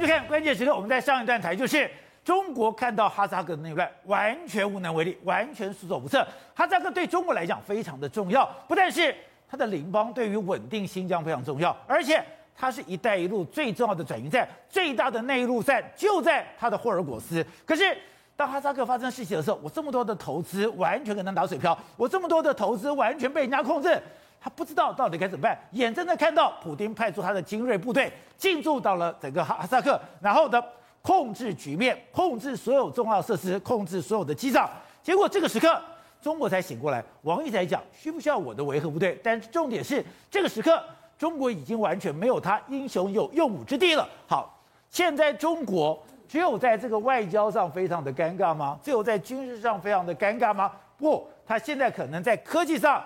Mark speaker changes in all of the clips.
Speaker 1: 迎收看关键时刻。我们在上一段台就是中国看到哈萨克的内乱，完全无能为力，完全束手无策。哈萨克对中国来讲非常的重要，不但是它的邻邦对于稳定新疆非常重要，而且它是一带一路最重要的转运站，最大的内陆站就在它的霍尔果斯。可是当哈萨克发生事情的时候，我这么多的投资完全可能打水漂，我这么多的投资完全被人家控制。他不知道到底该怎么办，眼睁睁看到普丁派出他的精锐部队进驻到了整个哈萨克，然后呢控制局面，控制所有重要设施，控制所有的机场。结果这个时刻，中国才醒过来。王毅才讲，需不需要我的维和部队？但是重点是，这个时刻中国已经完全没有他英雄有用武之地了。好，现在中国只有在这个外交上非常的尴尬吗？只有在军事上非常的尴尬吗？不，他现在可能在科技上。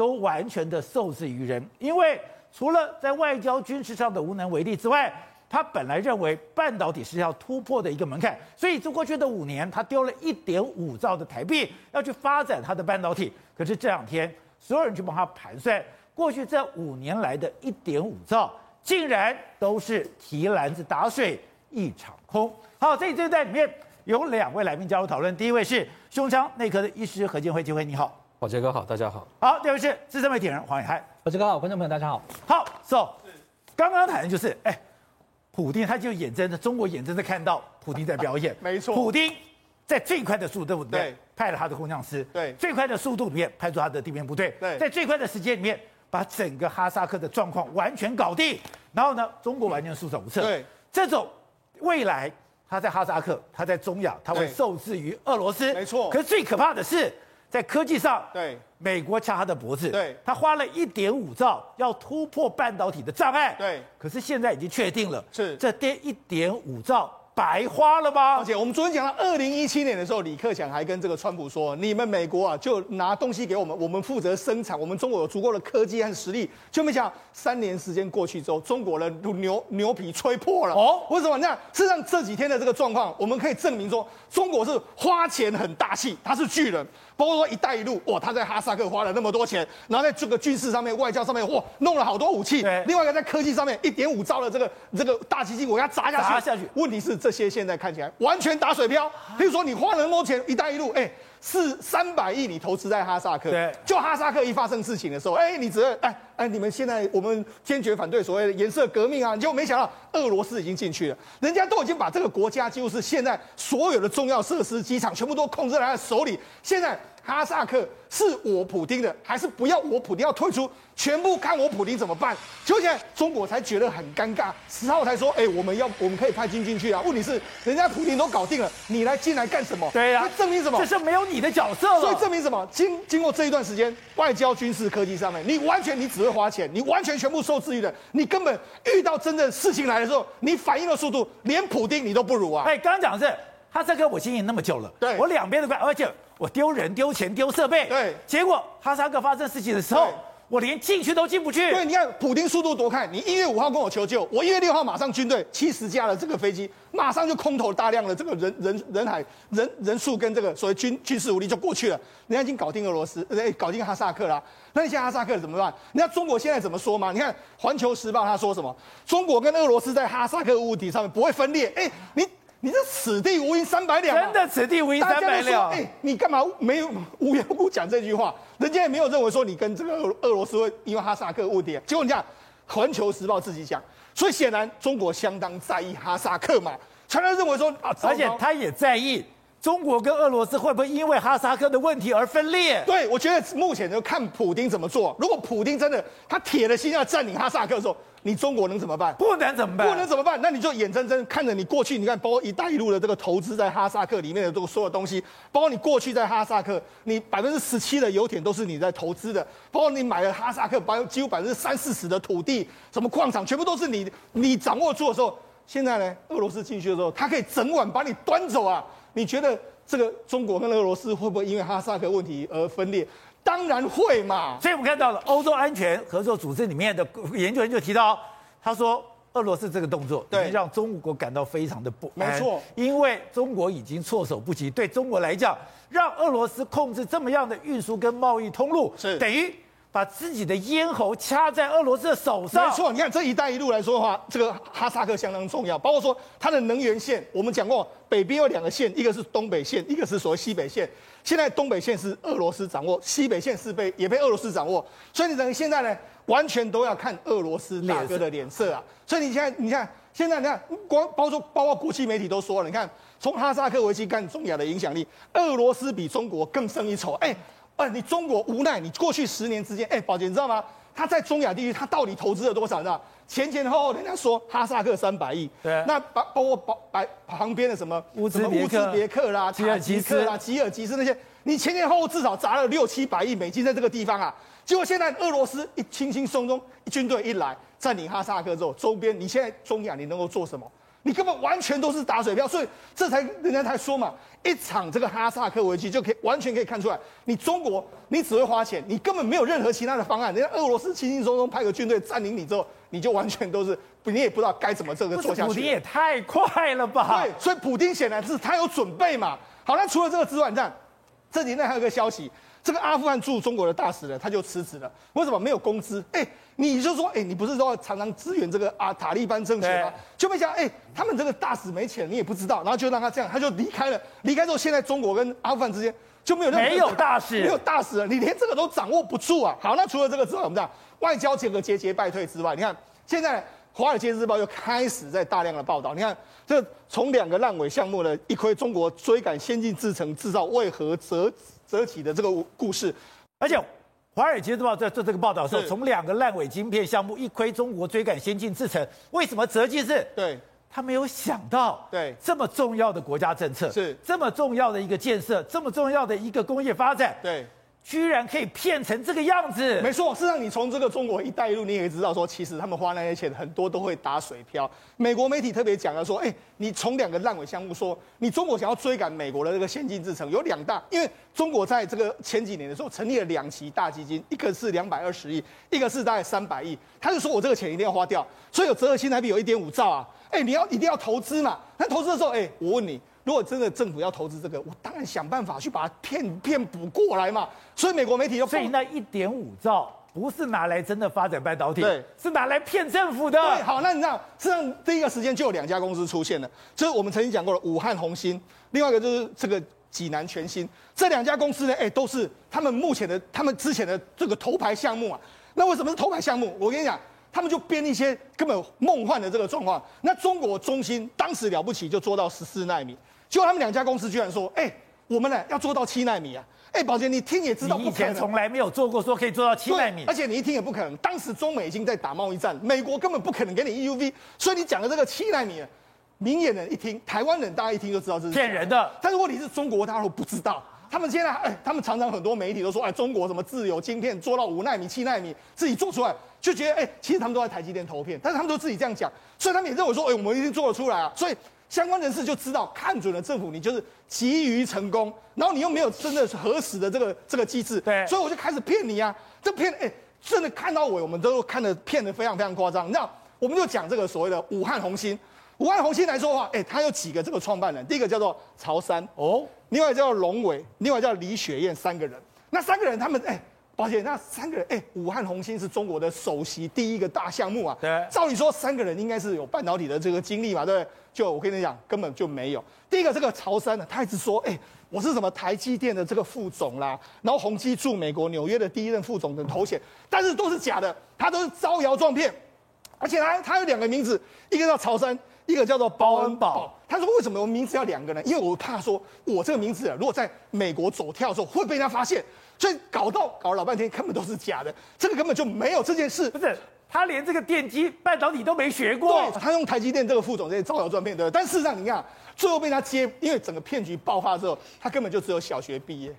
Speaker 1: 都完全的受制于人，因为除了在外交军事上的无能为力之外，他本来认为半导体是要突破的一个门槛，所以这过去的五年，他丢了一点五兆的台币要去发展他的半导体。可是这两天，所有人去帮他盘算，过去这五年来的一点五兆，竟然都是提篮子打水一场空。好，这这一段里面有两位来宾加入讨论，第一位是胸腔内科的医师何建辉，建辉你好。
Speaker 2: 宝杰哥好，大家好。
Speaker 1: 好，第二位是资深媒体人黄远汉。
Speaker 3: 宝杰哥好，观众朋友大家好。
Speaker 1: 好，So，刚刚谈的就是，哎，普丁他就眼睁睁，中国眼睁睁看到普丁在表演。
Speaker 4: 没错。
Speaker 1: 普丁在最快的速度里面
Speaker 4: 对
Speaker 1: 派了他的空降师。
Speaker 4: 对。
Speaker 1: 最快的速度里面派出他的地面部队。
Speaker 4: 对。
Speaker 1: 在最快的时间里面把整个哈萨克的状况完全搞定，然后呢，中国完全束手无策。
Speaker 4: 对。
Speaker 1: 这种未来他在哈萨克，他在中亚，他会受制于俄罗斯。
Speaker 4: 没错。
Speaker 1: 可是最可怕的是。在科技上，
Speaker 4: 对。
Speaker 1: 美国掐他的脖子，
Speaker 4: 对，
Speaker 1: 他花了一点五兆要突破半导体的障碍，
Speaker 4: 对，
Speaker 1: 可是现在已经确定了，
Speaker 4: 是。
Speaker 1: 这跌一点五兆白花了吗？
Speaker 4: 而且我们昨天讲到二零一七年的时候，李克强还跟这个川普说，你们美国啊就拿东西给我们，我们负责生产，我们中国有足够的科技和实力，就没想到三年时间过去之后，中国的牛牛皮吹破了。哦，为什么？那事实上这几天的这个状况，我们可以证明说，中国是花钱很大气，他是巨人。包括说“一带一路”，哇，他在哈萨克花了那么多钱，然后在这个军事上面、外交上面，哇，弄了好多武器。另外一个在科技上面，一点五兆的这个这个大基金，我要砸下去。
Speaker 1: 砸下去。
Speaker 4: 问题是这些现在看起来完全打水漂。譬如说，你花了那么多钱，“一带一路”，哎。是三百亿，你投资在哈萨克，
Speaker 1: 对，
Speaker 4: 就哈萨克一发生事情的时候，哎，你只哎哎，你们现在我们坚决反对所谓的颜色革命啊，结果没想到俄罗斯已经进去了，人家都已经把这个国家几乎是现在所有的重要设施、机场全部都控制在他的手里，现在。哈萨克是我普丁的，还是不要我普丁要退出？全部看我普丁怎么办？就现在中国才觉得很尴尬，十号才说，哎、欸，我们要我们可以派军进去啊。问题是人家普丁都搞定了，你来进来干什么？
Speaker 1: 对呀、啊，
Speaker 4: 证明什么？
Speaker 1: 这是没有你的角色了。
Speaker 4: 所以证明什么？经经过这一段时间，外交、军事、科技上面，你完全你只会花钱，你完全全部受制于人，你根本遇到真正事情来的时候，你反应的速度连普丁你都不如啊！
Speaker 1: 哎，刚刚讲的是哈萨克，我经营那么久了，
Speaker 4: 对，
Speaker 1: 我两边都怪，而且。我丢人、丢钱、丢设备，
Speaker 4: 对，
Speaker 1: 结果哈萨克发生事情的时候，我连进去都进不去。
Speaker 4: 对，你看普丁速度多快，你一月五号跟我求救，我一月六号马上军队七十架的这个飞机，马上就空投大量的这个人人人海人人数跟这个所谓军军事武力就过去了，人家已经搞定俄罗斯，哎，搞定哈萨克了。那你现在哈萨克怎么办？你看中国现在怎么说吗？你看环球时报他说什么？中国跟俄罗斯在哈萨克问题上面不会分裂。哎，你。你这此地无银三百两，
Speaker 1: 真的此地无银三百两。
Speaker 4: 哎，你干嘛没有无缘无故讲这句话？人家也没有认为说你跟这个俄罗斯会因为哈萨克问题。结果你看，《环球时报》自己讲，所以显然中国相当在意哈萨克嘛，常常认为说啊，
Speaker 1: 而且他也在意中国跟俄罗斯会不会因为哈萨克的问题而分裂。
Speaker 4: 对，我觉得目前就看普丁怎么做。如果普丁真的他铁了心要占领哈萨克的时候，你中国能怎么办？
Speaker 1: 不能怎么办？
Speaker 4: 不能怎么办？那你就眼睁睁看着你过去，你看，包括“一带一路”的这个投资在哈萨克里面的这个所有东西，包括你过去在哈萨克，你百分之十七的油田都是你在投资的，包括你买了哈萨克百几乎百分之三四十的土地，什么矿场全部都是你你掌握住的时候，现在呢，俄罗斯进去的时候，他可以整晚把你端走啊！你觉得这个中国跟俄罗斯会不会因为哈萨克问题而分裂？当然会嘛，
Speaker 1: 所以我们看到了欧洲安全合作组织里面的研究人就提到，他说俄罗斯这个动作已经让中国感到非常的不安，没错，因为中国已经措手不及。对中国来讲，让俄罗斯控制这么样的运输跟贸易通路，是等于把自己的咽喉掐在俄罗斯的手上。
Speaker 4: 没错，你看这一带一路来说的话，这个哈萨克相当重要，包括说它的能源线，我们讲过，北边有两个线，一个是东北线，一个是所谓西北线。现在东北线是俄罗斯掌握，西北线是被也被俄罗斯掌握，所以你等于现在呢，完全都要看俄罗斯大哥的脸色啊。所以你现在你看，现在你看，光包括包括国际媒体都说了，你看从哈萨克危机看中亚的影响力，俄罗斯比中国更胜一筹。哎。啊，你中国无奈，你过去十年之间，哎，宝姐，你知道吗？他在中亚地区，他到底投资了多少？你知道？前前后后，人家说哈萨克三百亿，
Speaker 1: 对，
Speaker 4: 那包包括包白旁边的什么乌兹乌兹别克啦、吉尔吉斯啦、吉尔吉斯那些，你前前后后至少砸了六七百亿美金在这个地方啊。结果现在俄罗斯一轻轻松松，军队一来占领哈萨克之后，周边你现在中亚你能够做什么？你根本完全都是打水漂，所以这才人家才说嘛，一场这个哈萨克危机就可以完全可以看出来，你中国你只会花钱，你根本没有任何其他的方案。人家俄罗斯轻轻松松派个军队占领你之后，你就完全都是你也不知道该怎么这个做下去。
Speaker 1: 普丁也太快了吧？
Speaker 4: 对，所以普丁显然是他有准备嘛。好，那除了这个之外，你看这几天还有个消息。这个阿富汗驻中国的大使呢，他就辞职了。为什么没有工资？哎，你就说，哎，你不是说常常支援这个啊塔利班政权吗？就没想，哎，他们这个大使没钱，你也不知道，然后就让他这样，他就离开了。离开之后，现在中国跟阿富汗之间就没有任何
Speaker 1: 没有大使，
Speaker 4: 没有大使了，你连这个都掌握不住啊。好，那除了这个之外，我们讲外交这个节节败退之外，你看现在《华尔街日报》又开始在大量的报道。你看，这从两个烂尾项目呢，一窥中国追赶先进制程制造为何折。折起的这个故事，
Speaker 1: 而且《华尔街日报》在做这个报道的时候，从两个烂尾晶片项目一窥中国追赶先进制程，为什么？折戟是？
Speaker 4: 对，
Speaker 1: 他没有想到，
Speaker 4: 对，
Speaker 1: 这么重要的国家政策，
Speaker 4: 是。
Speaker 1: 这么重要的一个建设，这么重要的一个工业发展，
Speaker 4: 对。
Speaker 1: 居然可以骗成这个样子？
Speaker 4: 没错，事实上，你从这个中国一带一路，你也知道说，其实他们花那些钱很多都会打水漂。美国媒体特别讲了说，哎，你从两个烂尾项目说，你中国想要追赶美国的这个先进制程，有两大，因为中国在这个前几年的时候成立了两期大基金，一个是两百二十亿，一个是大概三百亿，他就说我这个钱一定要花掉，所以有折合新台币有一点五兆啊，哎，你要一定要投资嘛，那投资的时候，哎，我问你。如果真的政府要投资这个，我当然想办法去把它骗骗补过来嘛。所以美国媒体就，
Speaker 1: 所以那一点五兆不是拿来真的发展半导体，
Speaker 4: 对，
Speaker 1: 是拿来骗政府的。
Speaker 4: 对，好，那你知道，实际上第一个时间就有两家公司出现了，就是我们曾经讲过的武汉红星，另外一个就是这个济南全新。这两家公司呢，哎，都是他们目前的、他们之前的这个头牌项目啊。那为什么是头牌项目？我跟你讲。他们就编一些根本梦幻的这个状况。那中国中芯当时了不起，就做到十四纳米。结果他们两家公司居然说：“哎，我们呢要做到七纳米啊！”哎，宝杰，你听也知道，
Speaker 1: 以前从来没有做过，说可以做到七纳米。
Speaker 4: 而且你一听也不可能，当时中美已经在打贸易战，美国根本不可能给你 EUV。所以你讲的这个七纳米，明眼人一听，台湾人大家一听就知道这是
Speaker 1: 骗人的。
Speaker 4: 但是问题是中国大陆不知道。他们现在，哎，他们常常很多媒体都说，哎，中国什么自有晶片做到五纳米、七纳米，自己做出来，就觉得，哎，其实他们都在台积电投片，但是他们都自己这样讲，所以他们也认为说，哎，我们一定做得出来啊。所以相关人士就知道，看准了政府，你就是急于成功，然后你又没有真的核实的这个这个机制，
Speaker 1: 对，
Speaker 4: 所以我就开始骗你啊，这骗，哎，真的看到我，我们都看的骗的非常非常夸张。那我们就讲这个所谓的武汉红星。武汉红星来说的话，哎、欸，他有几个这个创办人，第一个叫做曹山哦，另外叫龙伟，另外叫李雪燕，三个人。那三个人他们哎，抱、欸、歉，那三个人哎、欸，武汉红芯是中国的首席第一个大项目啊。
Speaker 1: 对，
Speaker 4: 照理说三个人应该是有半导体的这个经历嘛，对不对？就我跟你讲，根本就没有。第一个这个曹山呢，他一直说，哎、欸，我是什么台积电的这个副总啦，然后宏基驻美国纽约的第一任副总的头衔，但是都是假的，他都是招摇撞骗，而且他他有两个名字，一个叫曹山。一个叫做包恩宝，他说，为什么我名字要两个呢？因为我怕说我这个名字啊，如果在美国走跳的时候会被人家发现，所以搞到搞了老半天根本都是假的，这个根本就没有这件事。
Speaker 1: 不是，他连这个电机半导体都没学过，
Speaker 4: 对，他用台积电这个副总这些招摇撞骗，对不对？但事实上你看，最后被他接，因为整个骗局爆发之后，他根本就只有小学毕业。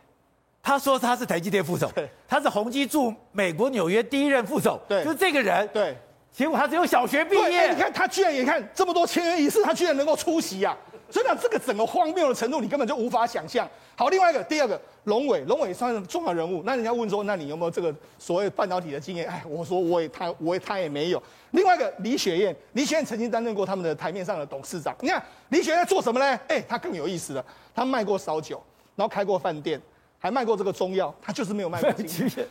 Speaker 1: 他说他是台积电副总，
Speaker 4: 对，
Speaker 1: 他是宏基驻美国纽约第一任副总，
Speaker 4: 对，
Speaker 1: 就是这个人，
Speaker 4: 对。
Speaker 1: 结果他只有小学毕业，
Speaker 4: 你看他居然也看这么多签约仪式，他居然能够出席啊！所以讲这个整个荒谬的程度，你根本就无法想象。好，另外一个，第二个，龙伟，龙伟算是重要人物。那人家问说，那你有没有这个所谓半导体的经验？哎，我说我也他我也他也没有。另外一个李雪燕，李雪燕曾经担任过他们的台面上的董事长。你看李雪燕做什么呢？哎，他更有意思了，他卖过烧酒，然后开过饭店，还卖过这个中药，他就是没有卖过。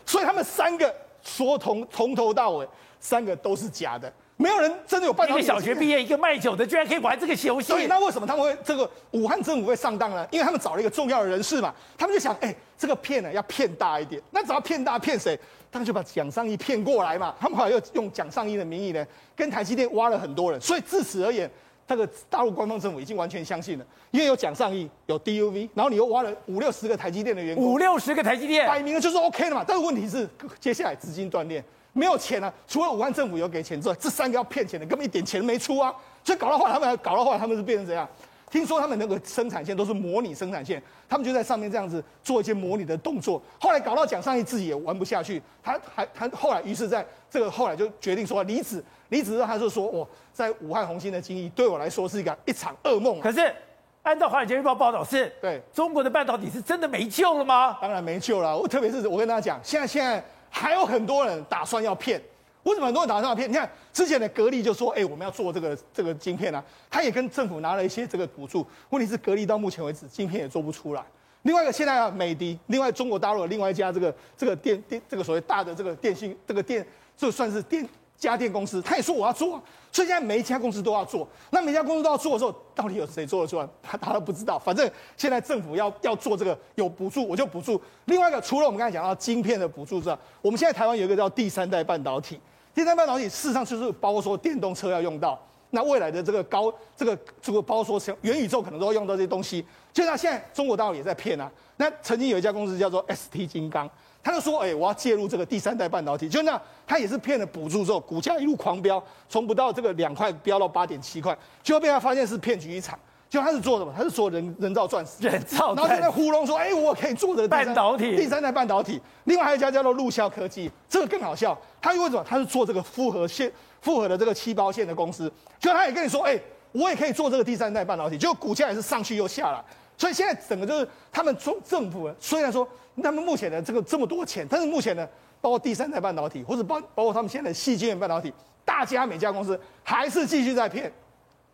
Speaker 4: 所以他们三个。说从从头到尾三个都是假的。没有人真的有半导体。
Speaker 1: 一个小学毕业，一个卖酒的，居然可以玩这个游戏。
Speaker 4: 所以那为什么他们会这个武汉政府会上当呢？因为他们找了一个重要的人士嘛，他们就想，哎，这个骗呢要骗大一点。那只要骗大骗谁？他们就把蒋尚义骗过来嘛。他们后来又用蒋尚义的名义呢，跟台积电挖了很多人。所以自此而言，这个大陆官方政府已经完全相信了，因为有蒋尚义，有 DUV，然后你又挖了五六十个台积电的员工，
Speaker 1: 五六十个台积电，
Speaker 4: 摆明了就是 OK 的嘛。但是问题是，接下来资金断裂。没有钱啊！除了武汉政府有给钱之外，这三个要骗钱的根本一点钱没出啊！所以搞到后来，他们搞到后来，他们是变成怎样？听说他们那个生产线都是模拟生产线，他们就在上面这样子做一些模拟的动作。后来搞到蒋尚义自己也玩不下去，他还他后来于是在这个后来就决定说离职，离职之后他就说：“我在武汉红星的经历对我来说是一个一场噩梦。”
Speaker 1: 可是按照《华尔街日报》报道是，
Speaker 4: 对
Speaker 1: 中国的半导体是真的没救了吗？
Speaker 4: 当然没救了。我特别是我跟大家讲，现在现在。还有很多人打算要骗，为什么很多人打算要骗？你看之前的格力就说，哎，我们要做这个这个晶片啊，他也跟政府拿了一些这个补助。问题是格力到目前为止晶片也做不出来。另外一个现在啊，美的，另外中国大陆的另外一家这个这个电电这个所谓大的这个电信这个电，就算是电。家电公司，他也说我要做，所以现在每一家公司都要做。那每一家公司都要做的时候，到底有谁做得出来？他他都不知道。反正现在政府要要做这个有补助，我就补助。另外一个，除了我们刚才讲到晶片的补助之外，我们现在台湾有一个叫第三代半导体。第三代半导体事实上就是包括说电动车要用到，那未来的这个高这个这个包括说元宇宙可能都要用到这些东西。就像现在中国大陆也在骗啊。那曾经有一家公司叫做 ST 金刚。他就说：“哎、欸，我要介入这个第三代半导体，就那他也是骗了补助之后，股价一路狂飙，从不到这个两块飙到八点七块，结果被他发现是骗局一场。就他是做什么？他是做人人造钻石，
Speaker 1: 人造，
Speaker 4: 然后在那糊弄说：哎、欸，我可以做这个
Speaker 1: 半导体，
Speaker 4: 第三代半导体。另外还有一家叫做陆啸科技，这个更好笑。他因为什么？他是做这个复合线、复合的这个气包线的公司，就他也跟你说：哎、欸，我也可以做这个第三代半导体，结果股价也是上去又下来。所以现在整个就是他们中政府虽然说。”他们目前的这个这么多钱，但是目前呢，包括第三代半导体，或者包包括他们现在的矽晶圆半导体，大家每家公司还是继续在骗。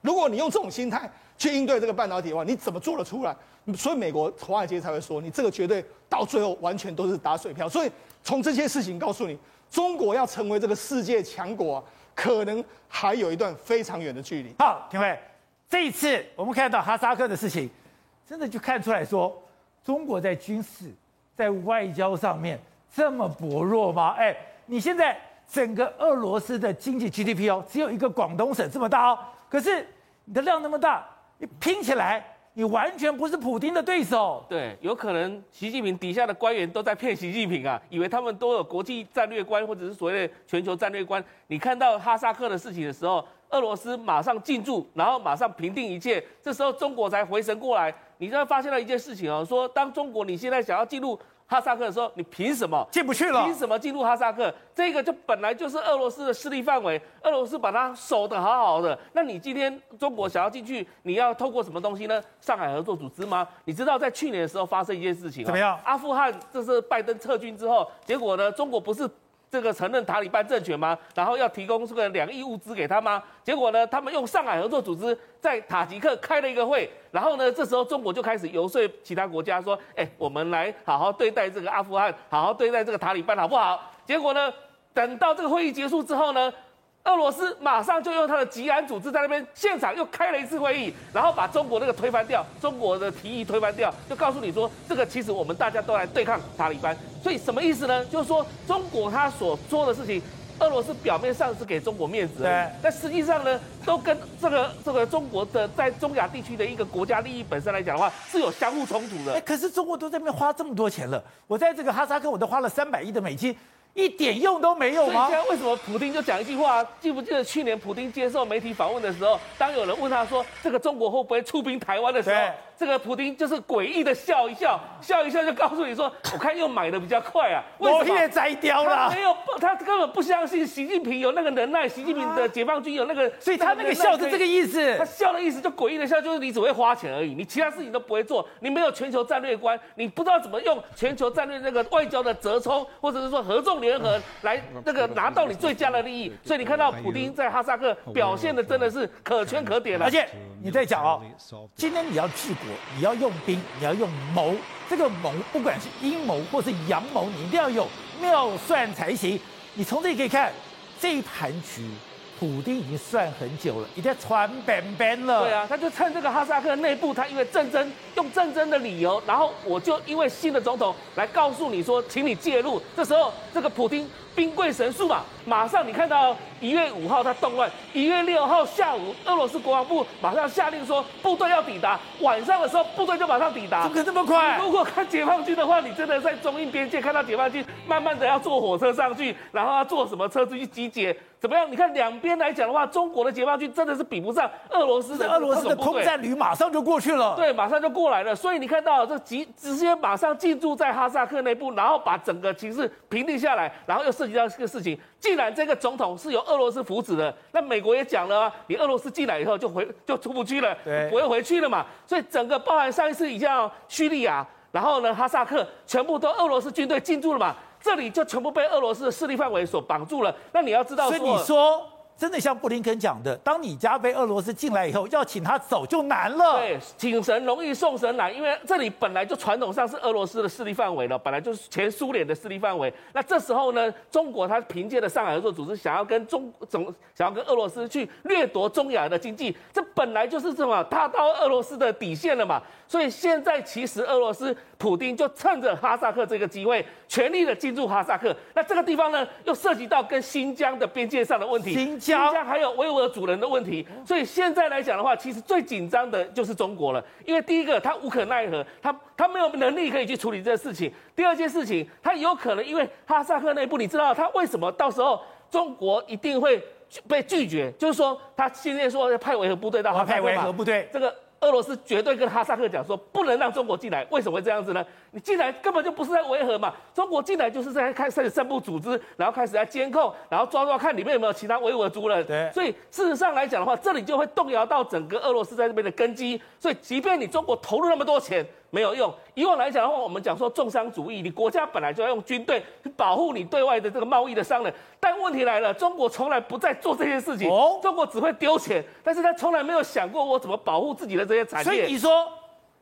Speaker 4: 如果你用这种心态去应对这个半导体的话，你怎么做得出来？所以美国华尔街才会说，你这个绝对到最后完全都是打水漂。所以从这些事情告诉你，中国要成为这个世界强国，可能还有一段非常远的距离。
Speaker 1: 好，廷辉，这一次我们看到哈萨克的事情，真的就看出来说，中国在军事。在外交上面这么薄弱吗？哎，你现在整个俄罗斯的经济 GDP 哦，只有一个广东省这么大哦，可是你的量那么大，你拼起来，你完全不是普丁的对手。
Speaker 2: 对，有可能习近平底下的官员都在骗习近平啊，以为他们都有国际战略观或者是所谓的全球战略观。你看到哈萨克的事情的时候，俄罗斯马上进驻，然后马上平定一切，这时候中国才回神过来。你就会发现了一件事情哦，说当中国你现在想要进入哈萨克的时候，你凭什么
Speaker 1: 进不去了？
Speaker 2: 凭什么进入哈萨克？这个就本来就是俄罗斯的势力范围，俄罗斯把它守得好好的。那你今天中国想要进去，你要透过什么东西呢？上海合作组织吗？你知道在去年的时候发生一件事情，
Speaker 1: 怎么样？
Speaker 2: 阿富汗这是拜登撤军之后，结果呢，中国不是。这个承认塔利班政权吗？然后要提供这个两亿物资给他吗？结果呢，他们用上海合作组织在塔吉克开了一个会，然后呢，这时候中国就开始游说其他国家说：“哎，我们来好好对待这个阿富汗，好好对待这个塔利班，好不好？”结果呢，等到这个会议结束之后呢，俄罗斯马上就用他的吉安组织在那边现场又开了一次会议，然后把中国那个推翻掉，中国的提议推翻掉，就告诉你说，这个其实我们大家都来对抗塔利班。所以什么意思呢？就是说中国他所做的事情，俄罗斯表面上是给中国面子，对，但实际上呢，都跟这个这个中国的在中亚地区的一个国家利益本身来讲的话，是有相互冲突的。
Speaker 1: 哎，可是中国都在那边花这么多钱了，我在这个哈萨克我都花了三百亿的美金。一点用都没有吗？
Speaker 2: 现在为什么普京就讲一句话？记不记得去年普京接受媒体访问的时候，当有人问他说这个中国会不会出兵台湾的时候，这个普丁就是诡异的笑一笑，笑一笑就告诉你说，我看又买的比较快啊。
Speaker 1: 我也摘掉了。
Speaker 2: 他没有，他根本不相信习近平有那个能耐，习近平的解放军有那个，
Speaker 1: 所以他那个笑是这个意思。
Speaker 2: 他笑的意思就诡异的笑，就是你只会花钱而已，你其他事情都不会做，你没有全球战略观，你不知道怎么用全球战略那个外交的折冲，或者是说合纵联合来。那个拿到你最佳的利益，所以你看到普丁在哈萨克表现的真的是可圈可点了。
Speaker 1: 而且你在讲哦，今天你要治国，你要用兵，你要用谋，这个谋不管是阴谋或是阳谋，你一定要有妙算才行。你从这里可以看这一盘局。普丁已经算很久了，已经传本本了。
Speaker 2: 对啊，他就趁这个哈萨克内部，他因为战争，用战争的理由，然后我就因为新的总统来告诉你说，请你介入。这时候，这个普丁兵贵神速嘛，马上你看到一月五号他动乱，一月六号下午，俄罗斯国防部马上下令说部队要抵达，晚上的时候部队就马上抵达。
Speaker 1: 怎么可能这么快？
Speaker 2: 如果看解放军的话，你真的在中印边界看到解放军慢慢的要坐火车上去，然后要坐什么车子去集结。怎么样？你看两边来讲的话，中国的解放军真的是比不上俄罗斯的。
Speaker 1: 俄罗斯的空战旅马上就过去了。
Speaker 2: 对，马上就过来了。所以你看到这直直接马上进驻在哈萨克内部，然后把整个情势平定下来，然后又涉及到这个事情。既然这个总统是由俄罗斯扶持的，那美国也讲了，你俄罗斯进来以后就回就出不去了，
Speaker 1: 对，
Speaker 2: 不会回去了嘛。所以整个包含上一次已经要叙利亚，然后呢哈萨克，全部都俄罗斯军队进驻了嘛，这里就全部被俄罗斯的势力范围所绑住了。那你要知道，
Speaker 1: 所以你说。真的像布林肯讲的，当你家被俄罗斯进来以后，要请他走就难了。
Speaker 2: 对，请神容易送神难，因为这里本来就传统上是俄罗斯的势力范围了，本来就是前苏联的势力范围。那这时候呢，中国他凭借着上海合作组织，想要跟中总想要跟俄罗斯去掠夺中亚的经济，这本来就是什么，踏到俄罗斯的底线了嘛。所以现在其实俄罗斯普丁就趁着哈萨克这个机会，全力的进驻哈萨克。那这个地方呢，又涉及到跟新疆的边界上的问题，新疆还有维吾尔族人的问题。所以现在来讲的话，其实最紧张的就是中国了，因为第一个他无可奈何，他他没有能力可以去处理这个事情。第二件事情，他有可能因为哈萨克内部，你知道他为什么到时候中国一定会被拒绝？就是说他现在说要派维和部队到哈萨克，
Speaker 1: 派维和部队
Speaker 2: 这个。俄罗斯绝对跟哈萨克讲说，不能让中国进来。为什么会这样子呢？你进来根本就不是在维和嘛，中国进来就是在开始散布组织，然后开始来监控，然后抓抓看里面有没有其他维吾尔族人。
Speaker 1: 对，
Speaker 2: 所以事实上来讲的话，这里就会动摇到整个俄罗斯在这边的根基。所以，即便你中国投入那么多钱。没有用。以往来讲的话，我们讲说重商主义，你国家本来就要用军队去保护你对外的这个贸易的商人。但问题来了，中国从来不再做这些事情。哦，中国只会丢钱，但是他从来没有想过我怎么保护自己的这些产业。
Speaker 1: 所以你说，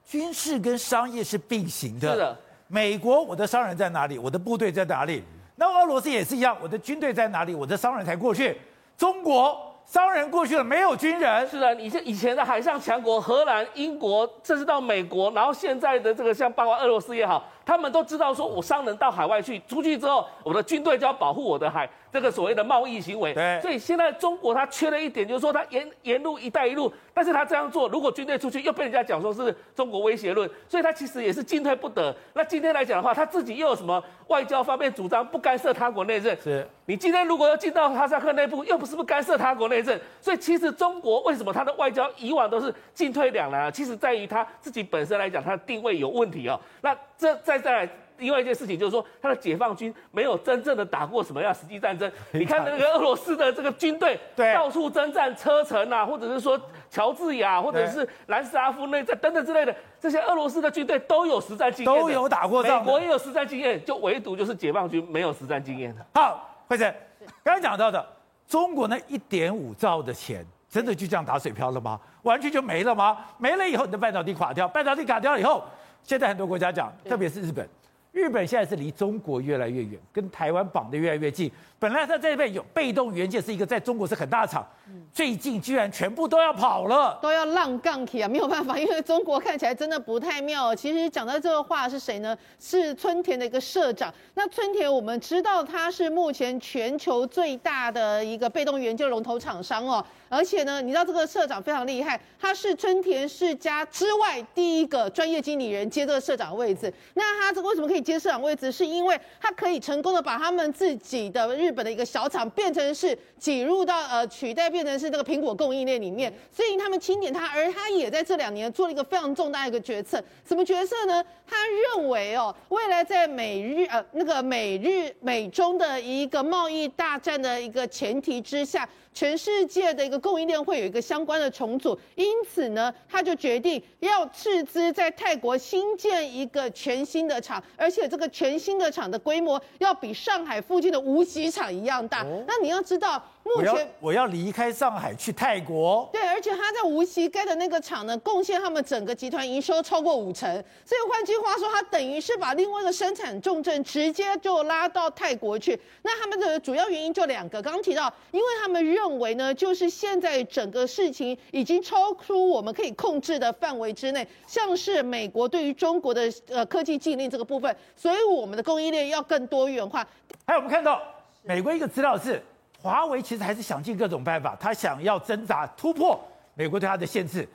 Speaker 1: 军事跟商业是并行的。
Speaker 2: 是的。
Speaker 1: 美国，我的商人在哪里？我的部队在哪里？那俄罗斯也是一样，我的军队在哪里？我的商人才过去。中国。商人过去了，没有军人。
Speaker 2: 是的，以前以前的海上强国荷兰、英国，甚至到美国，然后现在的这个像包括俄罗斯也好，他们都知道说，我商人到海外去，出去之后，我的军队就要保护我的海。这个所谓的贸易行为，
Speaker 1: 对，
Speaker 2: 所以现在中国它缺了一点，就是说它沿沿路一带一路，但是它这样做，如果军队出去又被人家讲说是中国威胁论，所以它其实也是进退不得。那今天来讲的话，他自己又有什么外交方面主张不干涉他国内政？
Speaker 1: 是
Speaker 2: 你今天如果要进到哈萨克内部，又不是不干涉他国内政，所以其实中国为什么它的外交以往都是进退两难啊？其实在于它自己本身来讲，它的定位有问题哦。那这再再来。另外一件事情就是说，他的解放军没有真正的打过什么样实际战争。你看那个俄罗斯的这个军队，到处征战车臣啊，或者是说乔治亚，或者是南斯拉夫内战等等之类的，这些俄罗斯的军队都有实战经验，
Speaker 1: 都有打过仗。
Speaker 2: 美国也有实战经验，就唯独就是解放军没有实战经验的。
Speaker 1: 好，慧珍，刚才讲到的，中国那一点五兆的钱，真的就这样打水漂了吗？完全就没了吗？没了以后，你的半导体垮掉，半导体垮掉以后，现在很多国家讲，特别是日本。日本现在是离中国越来越远，跟台湾绑得越来越近。本来他在这边有被动元件，是一个在中国是很大厂，最近居然全部都要跑了，
Speaker 3: 都要浪杠起啊！没有办法，因为中国看起来真的不太妙。其实讲到这个话是谁呢？是村田的一个社长。那村田我们知道他是目前全球最大的一个被动元件龙头厂商哦，而且呢，你知道这个社长非常厉害，他是村田世家之外第一个专业经理人接这个社长位置。那他这个为什么可以接社长位置？是因为他可以成功的把他们自己的日本的一个小厂变成是挤入到呃取代变成是这个苹果供应链里面，所以他们钦点他，而他也在这两年做了一个非常重大的一个决策，什么决策呢？他认为哦，未来在美日呃那个美日美中的一个贸易大战的一个前提之下。全世界的一个供应链会有一个相关的重组，因此呢，他就决定要斥资在泰国新建一个全新的厂，而且这个全新的厂的规模要比上海附近的无锡厂一样大。哦、那你要知道。目前
Speaker 1: 我要我要离开上海去泰国，
Speaker 3: 对，而且他在无锡盖的那个厂呢，贡献他们整个集团营收超过五成，所以换句话说，他等于是把另外一个生产重镇直接就拉到泰国去。那他们的主要原因就两个，刚刚提到，因为他们认为呢，就是现在整个事情已经超出我们可以控制的范围之内，像是美国对于中国的呃科技禁令这个部分，所以我们的供应链要更多元化。
Speaker 1: 还有我们看到美国一个资料是。华为其实还是想尽各种办法，他想要挣扎突破美国对他的限制，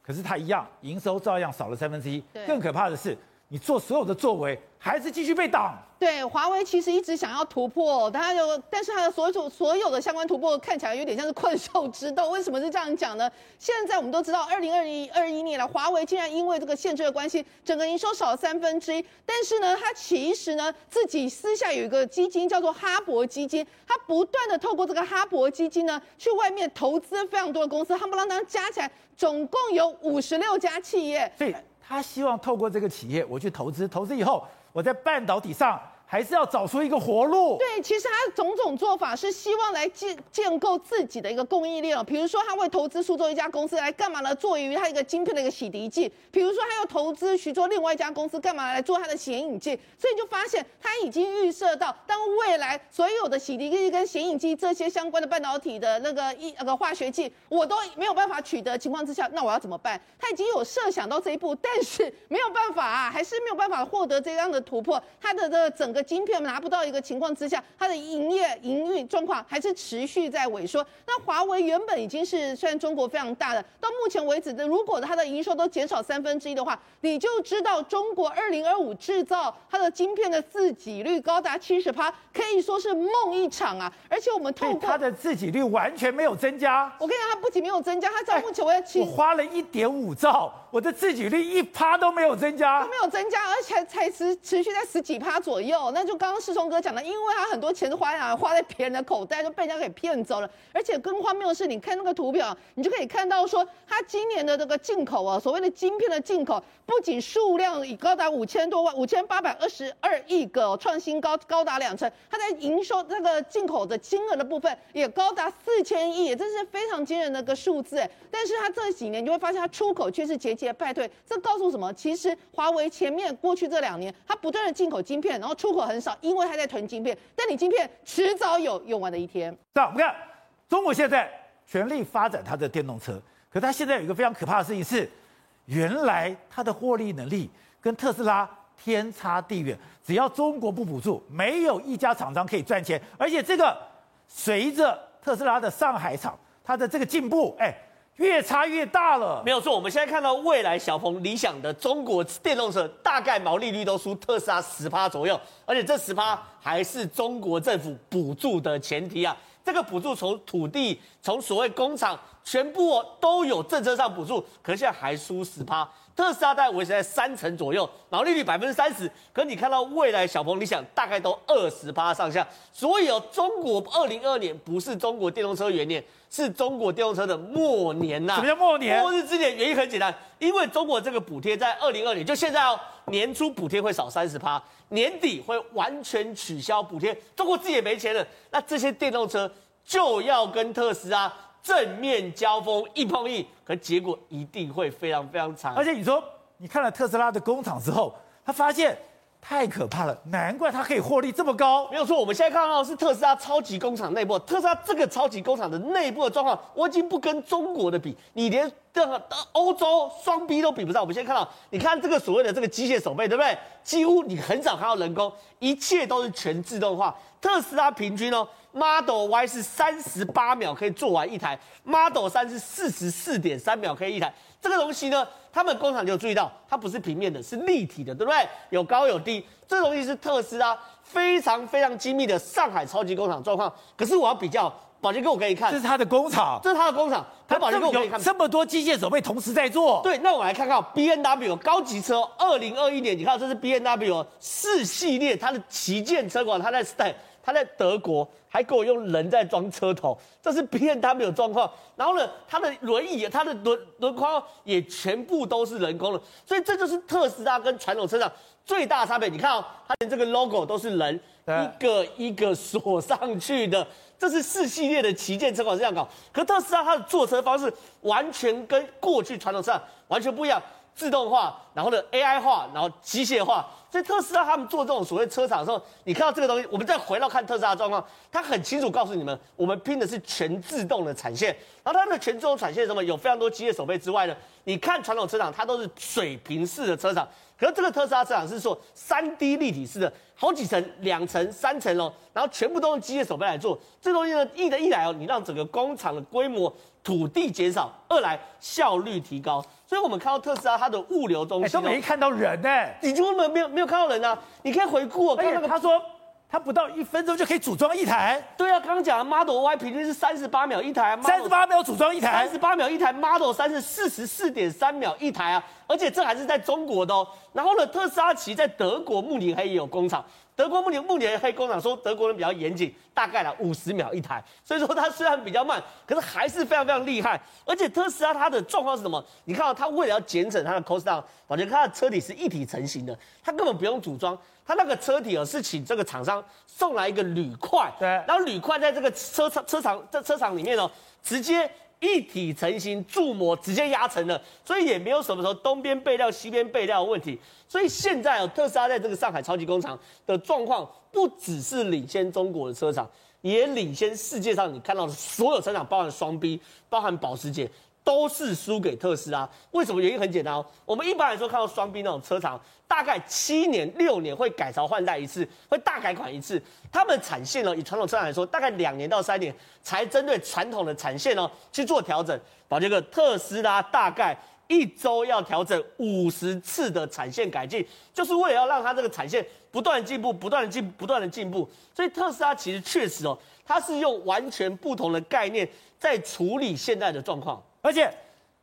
Speaker 1: 可是他一样营收照样少了三分之一。更可怕的是，你做所有的作为还是继续被挡。
Speaker 3: 对，华为其实一直想要突破，它有，但是它的所有所有的相关突破看起来有点像是困兽之斗。为什么是这样讲呢？现在我们都知道，二零二一二一年了，华为竟然因为这个限制的关系，整个营收少了三分之一。但是呢，它其实呢自己私下有一个基金叫做哈勃基金，它不断的透过这个哈勃基金呢去外面投资非常多的公司，夯不啷当加起来总共有五十六家企业。
Speaker 1: 所以他希望透过这个企业我去投资，投资以后。我在半导体上还是要找出一个活路。
Speaker 3: 对，其实他种种做法是希望来建建构自己的一个供应链哦。比如说，他会投资苏州一家公司来干嘛呢？做于他一个晶片的一个洗涤剂。比如说，他又投资徐州另外一家公司干嘛来做他的显影剂？所以就发现他已经预设到，当未来所有的洗涤剂跟显影剂这些相关的半导体的那个一那个化学剂，我都没有办法取得情况之下，那我要怎么办？他已经有设想到这一步，但是没有办法啊，还是没有办法获得这样的。突破它的这个整个晶片拿不到一个情况之下，它的营业营运状况还是持续在萎缩。那华为原本已经是虽然中国非常大的，到目前为止的，如果它的营收都减少三分之一的话，你就知道中国二零二五制造它的晶片的自给率高达七十趴，可以说是梦一场啊！而且我们透过
Speaker 1: 它的自给率完全没有增加。
Speaker 3: 我跟你讲，它不仅没有增加，它到目前为止，
Speaker 1: 我花了一点五兆，我的自给率一趴都没有增加，
Speaker 3: 都没有增加，而且才持持续在十几趴左右。那就刚刚世聪哥讲的，因为他很多钱都花在花在别人的口袋，就被人家给骗走了。而且更荒谬的是，你看那个图表，你就可以看到说，他今年的这个进口啊，所谓的晶片的进口，不仅数量已高达五千多万，五千八百二十二亿个，创新高，高达两成。他在营收这个进口的金额的部分也高达四千亿，这是非常惊人的个数字。但是他这几年你就会发现，他出口却是节节败退。这告诉什么？其实华为前面过去这两年，它不断的进口晶片，然后出口很少，因为它在囤晶片。但你晶片迟早有用完的一天。
Speaker 1: 这样我们看，中国现在全力发展它的电动车，可它现在有一个非常可怕的事情是，原来它的获利能力跟特斯拉天差地远。只要中国不补助，没有一家厂商可以赚钱。而且这个随着特斯拉的上海厂，它的这个进步，哎。越差越大了，
Speaker 5: 没有错。我们现在看到未来、小鹏、理想的中国电动车，大概毛利率都输特斯拉十趴左右，而且这十趴还是中国政府补助的前提啊。这个补助从土地、从所谓工厂，全部都有政策上补助，可是现在还输十趴。特斯拉大概维持在三成左右，毛利率百分之三十。可你看到未来、小鹏、理想大概都二十趴上下。所以哦，中国二零二二年不是中国电动车元年。是中国电动车的末年呐、啊？
Speaker 1: 什么叫末年？
Speaker 5: 末日之年原因很简单，因为中国这个补贴在二零二年，就现在哦，年初补贴会少三十趴，年底会完全取消补贴，中国自己也没钱了，那这些电动车就要跟特斯拉正面交锋，一碰硬，可结果一定会非常非常惨。
Speaker 1: 而且你说，你看了特斯拉的工厂之后，他发现。太可怕了，难怪它可以获利这么高。
Speaker 5: 没有错，我们现在看到的是特斯拉超级工厂内部，特斯拉这个超级工厂的内部的状况，我已经不跟中国的比，你连这个欧洲双 B 都比不上。我们现在看到，你看这个所谓的这个机械手背，对不对？几乎你很少看到人工，一切都是全自动化。特斯拉平均哦，Model Y 是三十八秒可以做完一台，Model 3是四十四点三秒可以一台。这个东西呢，他们工厂就注意到，它不是平面的，是立体的，对不对？有高有低。这东西是特斯拉非常非常精密的上海超级工厂状况。可是我要比较，宝杰哥我给你看，
Speaker 1: 这是他的工厂，
Speaker 5: 这是他的工厂。他宝杰哥我给你看，
Speaker 1: 这么多机械手被同时在做。
Speaker 5: 对，那我们来看看 B N W 高级车，二零二一年，你看这是 B N W 四系列它的旗舰车款，它在他在德国还给我用人在装车头，这是骗他没有状况。然后呢，他的轮椅，他的轮轮框也全部都是人工的，所以这就是特斯拉跟传统车厂最大的差别。你看哦，它连这个 logo 都是人一个一个锁上去的，这是四系列的旗舰车款是这样搞。可特斯拉它的坐车方式完全跟过去传统车厂完全不一样。自动化，然后呢 AI 化，然后机械化，所以特斯拉他们做这种所谓车厂的时候，你看到这个东西，我们再回到看特斯拉的状况，他很清楚告诉你们，我们拼的是全自动的产线，然后它的全自动产线什么？有非常多机械手背之外呢，你看传统车厂它都是水平式的车厂，可是这个特斯拉车厂是说三 D 立体式的，好几层、两层、三层哦，然后全部都用机械手臂来做，这东西呢一的一来哦，你让整个工厂的规模、土地减少，二来效率提高。所以，我们看到特斯拉它的物流中心、
Speaker 1: 欸、都没看到人呢、欸，
Speaker 5: 你根本没有没有看到人啊！你可以回顾我看那个，
Speaker 1: 他说他不到一分钟就可以组装一台。
Speaker 5: 对啊，刚刚讲的 Model Y 平均是三十八秒一台，
Speaker 1: 三十八秒组装一台，
Speaker 5: 三十八秒一台，Model 三是四十四点三秒一台啊！而且这还是在中国的哦。然后呢，特斯拉其实在德国慕尼黑也有工厂。德国慕尼慕尼黑工厂说，德国人比较严谨，大概了五十秒一台，所以说它虽然比较慢，可是还是非常非常厉害。而且特斯拉它的状况是什么？你看到它为了要节省它的 cost down，我觉得它的车体是一体成型的，它根本不用组装，它那个车体哦是请这个厂商送来一个铝块，
Speaker 1: 对，
Speaker 5: 然后铝块在这个车厂车厂这车厂里面哦，直接。一体成型铸模直接压成了，所以也没有什么时候东边备料西边备料的问题。所以现在哦，特斯拉在这个上海超级工厂的状况，不只是领先中国的车厂，也领先世界上你看到的所有车厂，包含双 B，包含保时捷。都是输给特斯拉，为什么？原因很简单哦。我们一般来说看到双 B 那种车厂，大概七年六年会改朝换代一次，会大改款一次。他们产线呢，以传统车厂来说，大概两年到三年才针对传统的产线哦去做调整。宝杰哥，特斯拉大概一周要调整五十次的产线改进，就是为了要让它这个产线不断进步，不断的进，不断的进步。所以特斯拉其实确实哦，它是用完全不同的概念在处理现在的状况。
Speaker 1: 而且，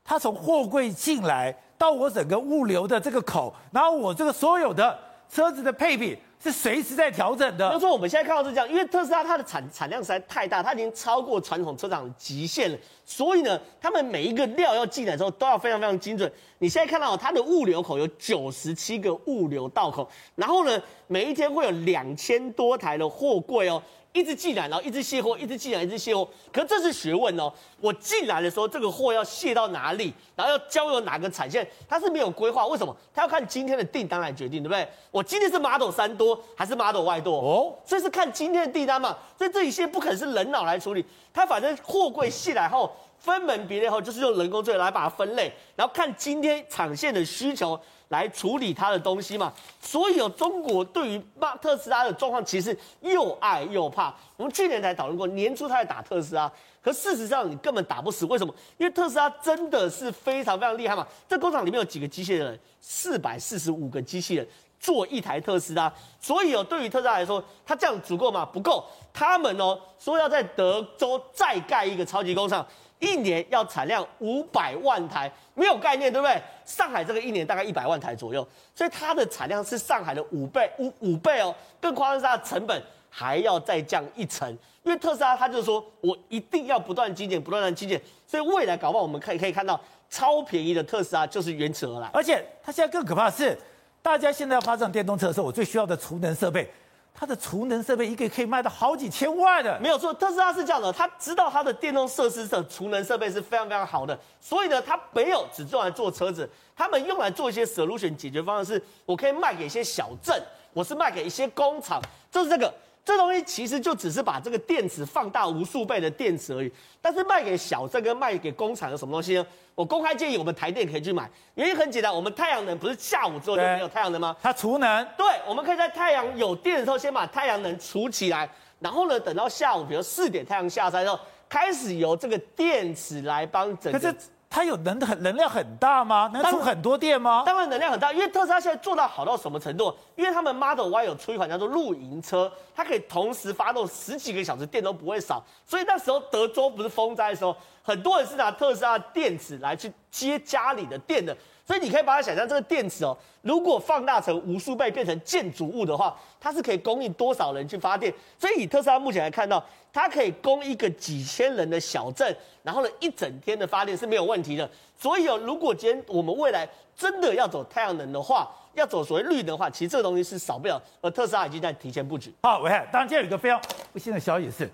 Speaker 1: 他从货柜进来到我整个物流的这个口，然后我这个所有的车子的配比是随时在调整的。
Speaker 5: 就说我们现在看到是这样，因为特斯拉它的产产量实在太大，它已经超过传统车厂的极限了，所以呢，他们每一个料要进来之后都要非常非常精准。你现在看到它的物流口有九十七个物流道口，然后呢，每一天会有两千多台的货柜哦。一直进来，然后一直卸货，一直进来，一直卸货。可是这是学问哦。我进来的时候，这个货要卸到哪里，然后要交由哪个产线，它是没有规划。为什么？它要看今天的订单来决定，对不对？我今天是 Model 3多还是 Model Y 多？哦，所以是看今天的订单嘛。所以这一些不可能是人脑来处理。它反正货柜卸来后，分门别类后，就是用人工智能来把它分类，然后看今天产线的需求。来处理它的东西嘛，所以有中国对于骂特斯拉的状况，其实又爱又怕。我们去年才讨论过，年初他在打特斯拉，可事实上你根本打不死。为什么？因为特斯拉真的是非常非常厉害嘛。这工厂里面有几个机器人，四百四十五个机器人做一台特斯拉。所以哦，对于特斯拉来说，他这样足够吗？不够。他们哦说要在德州再盖一个超级工厂。一年要产量五百万台，没有概念，对不对？上海这个一年大概一百万台左右，所以它的产量是上海的五倍，五五倍哦。更夸张是它的成本还要再降一成，因为特斯拉它就是说我一定要不断精简，不断的精简，所以未来搞不好我们可以可以看到超便宜的特斯拉就是源此而来。
Speaker 1: 而且它现在更可怕的是，大家现在要发这种电动车的时候，我最需要的储能设备。它的储能设备一个可以卖到好几千万的，
Speaker 5: 没有错。特斯拉是这样的，他知道它的电动设施的储能设备是非常非常好的，所以呢，他没有只用来做车子，他们用来做一些 solution 解决方案，是我可以卖给一些小镇，我是卖给一些工厂，就是这个。这东西其实就只是把这个电池放大无数倍的电池而已，但是卖给小镇跟卖给工厂有什么东西呢？我公开建议我们台电可以去买，原因很简单，我们太阳能不是下午之后就没有太阳能吗？
Speaker 1: 它储能。
Speaker 5: 对，我们可以在太阳有电的时候先把太阳能储起来，然后呢，等到下午，比如四点太阳下山之后，开始由这个电池来帮整个。
Speaker 1: 它有能很能量很大吗？能出很多电吗？
Speaker 5: 当然能量很大，因为特斯拉现在做到好到什么程度？因为他们 Model Y 有出一款叫做露营车，它可以同时发动十几个小时，电都不会少。所以那时候德州不是风灾的时候，很多人是拿特斯拉电池来去接家里的电的。所以你可以把它想象，这个电池哦，如果放大成无数倍变成建筑物的话，它是可以供应多少人去发电？所以以特斯拉目前来看到，它可以供一个几千人的小镇，然后呢一整天的发电是没有问题的。所以哦，如果今天我们未来真的要走太阳能的话，要走所谓绿的话，其实这个东西是少不了。而特斯拉已经在提前布局。
Speaker 1: 好，伟汉，当然今天有一个非常不幸的消息是，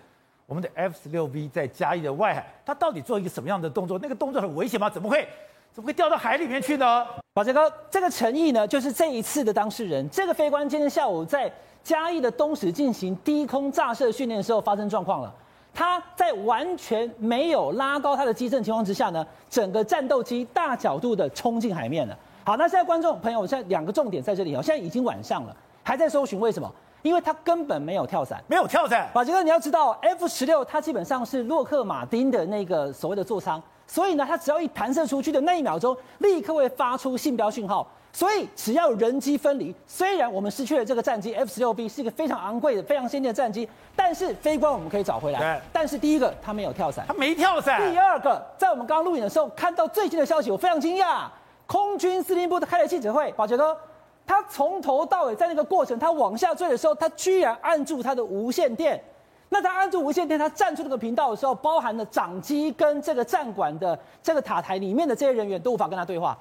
Speaker 1: 我们的 F 十六 V 在嘉义的外海，它到底做一个什么样的动作？那个动作很危险吗？怎么会？怎么会掉到海里面去呢？
Speaker 6: 宝杰哥，这个陈毅呢，就是这一次的当事人。这个飞官今天下午在嘉义的东石进行低空炸射训练的时候发生状况了。他在完全没有拉高他的机身情况之下呢，整个战斗机大角度的冲进海面了。好，那现在观众朋友，现在两个重点在这里哦。现在已经晚上了，还在搜寻为什么？因为他根本没有跳伞，
Speaker 1: 没有跳伞。
Speaker 6: 宝杰哥，你要知道，F 十六它基本上是洛克马丁的那个所谓的座舱。所以呢，它只要一弹射出去的那一秒钟，立刻会发出信标讯号。所以只要人机分离，虽然我们失去了这个战机 F 十六 B 是一个非常昂贵的、非常先进的战机，但是飞官我们可以找回来。
Speaker 1: 对。
Speaker 6: 但是第一个，它没有跳伞。
Speaker 1: 它没跳伞。
Speaker 6: 第二个，在我们刚刚录影的时候看到最新的消息，我非常惊讶。空军司令部的开了记者会，宝杰哥，他从头到尾在那个过程，他往下坠的时候，他居然按住他的无线电。那他按住无线电，他站出这个频道的时候，包含了掌机跟这个站管的这个塔台里面的这些人员都无法跟他对话，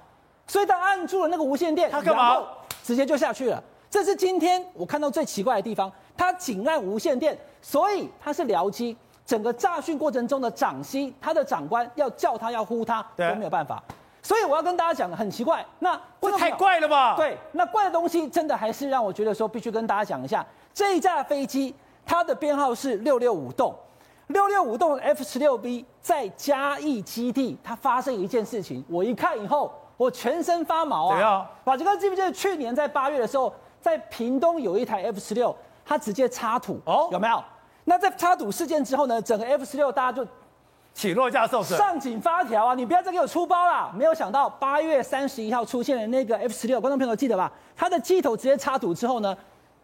Speaker 6: 所以他按住了那个无线电，
Speaker 1: 他干嘛？
Speaker 6: 直接就下去了。这是今天我看到最奇怪的地方，他仅按无线电，所以他是僚机。整个诈训过程中的掌机，他的长官要叫他要呼他都没有办法。所以我要跟大家讲的很奇怪，那
Speaker 1: 这太怪了吧？
Speaker 6: 对，那怪的东西真的还是让我觉得说必须跟大家讲一下这一架飞机。它的编号是六六五栋，六六五栋 F 十六 B 在嘉义基地，它发生一件事情，我一看以后，我全身发毛啊！对啊，宝杰哥记不记得去年在八月的时候，在屏东有一台 F 十六，它直接插土哦，有没有？那在插土事件之后呢，整个 F 十六大家就
Speaker 1: 起落架受损，
Speaker 6: 上紧发条啊！你不要再给我出包了！没有想到八月三十一号出现的那个 F 十六，观众朋友记得吧？它的机头直接插土之后呢，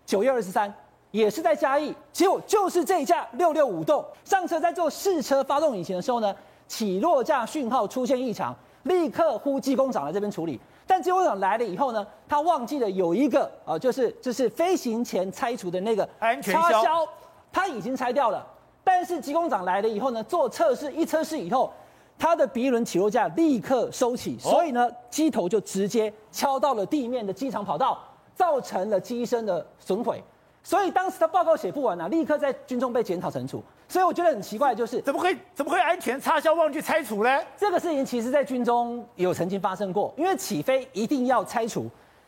Speaker 6: 九月二十三。也是在嘉义，结果就是这一架六六五栋上车，在做试车发动引擎的时候呢，起落架讯号出现异常，立刻呼机工长来这边处理。但机工长来了以后呢，他忘记了有一个啊，就是就是飞行前拆除的那个
Speaker 1: 安全
Speaker 6: 插销，他已经拆掉了。但是机工长来了以后呢，做测试，一测试以后，他的鼻轮起落架立刻收起，所以呢，机头就直接敲到了地面的机场跑道，造成了机身的损毁。所以当时他报告写不完啊，立刻在军中被检讨惩处。所以我觉得很奇怪，就是
Speaker 1: 怎么会怎么会安全插销忘记拆除呢？
Speaker 6: 这个事情其实在军中有曾经发生过，因为起飞一定要拆除。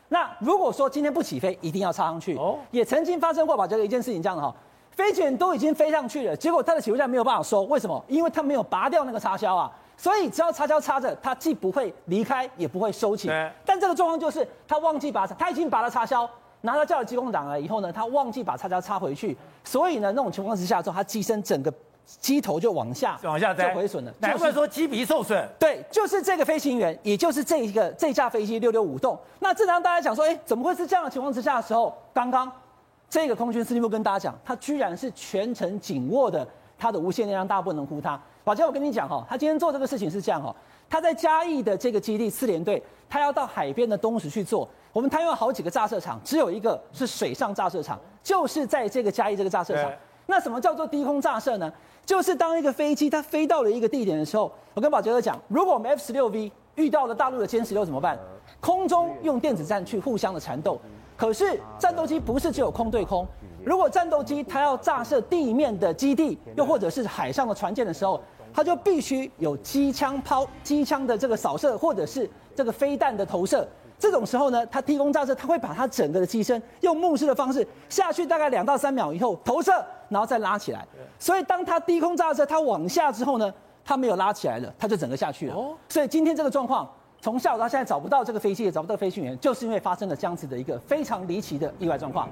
Speaker 6: 那如果说今天不起飞，一定要插上去。哦，也曾经发生过把这个一件事情这样的哈，飞行员都已经飞上去了，结果他的起落架没有办法收，为什么？因为他没有拔掉那个插销啊。所以只要插销插着，它既不会离开，也不会收起。但这个状况就是他忘记拔，他已经拔了插销。拿到叫了机工长了以后呢，他忘记把插销插回去，所以呢，那种情况之下之后，他机身整个机头就往下
Speaker 1: 往下栽，
Speaker 6: 就毁损了。
Speaker 1: 难怪说机鼻受损。
Speaker 6: 对，就是这个飞行员，也就是这一个这架飞机六六五栋。那正常大家讲说，哎，怎么会是这样的情况之下的时候，刚刚这个空军司令部跟大家讲，他居然是全程紧握的他的无线电，让大家不能呼他。宝杰，我跟你讲哈，他今天做这个事情是这样哈，他在嘉义的这个基地四连队，他要到海边的东石去做。我们台湾有好几个炸射场，只有一个是水上炸射场，就是在这个嘉义这个炸射场。那什么叫做低空炸射呢？就是当一个飞机它飞到了一个地点的时候，我跟宝杰哥讲，如果我们 F 十六 V 遇到了大陆的歼十六怎么办？空中用电子战去互相的缠斗。可是战斗机不是只有空对空，如果战斗机它要炸射地面的基地，又或者是海上的船舰的时候，它就必须有机枪抛机枪的这个扫射，或者是这个飞弹的投射。这种时候呢，它低空炸射，它会把它整个的机身用目视的方式下去，大概两到三秒以后投射，然后再拉起来。所以当它低空炸射，它往下之后呢，它没有拉起来了，它就整个下去了。所以今天这个状况，从下午到现在找不到这个飞机，也找不到飞行员，就是因为发生了这样子的一个非常离奇的意外状况。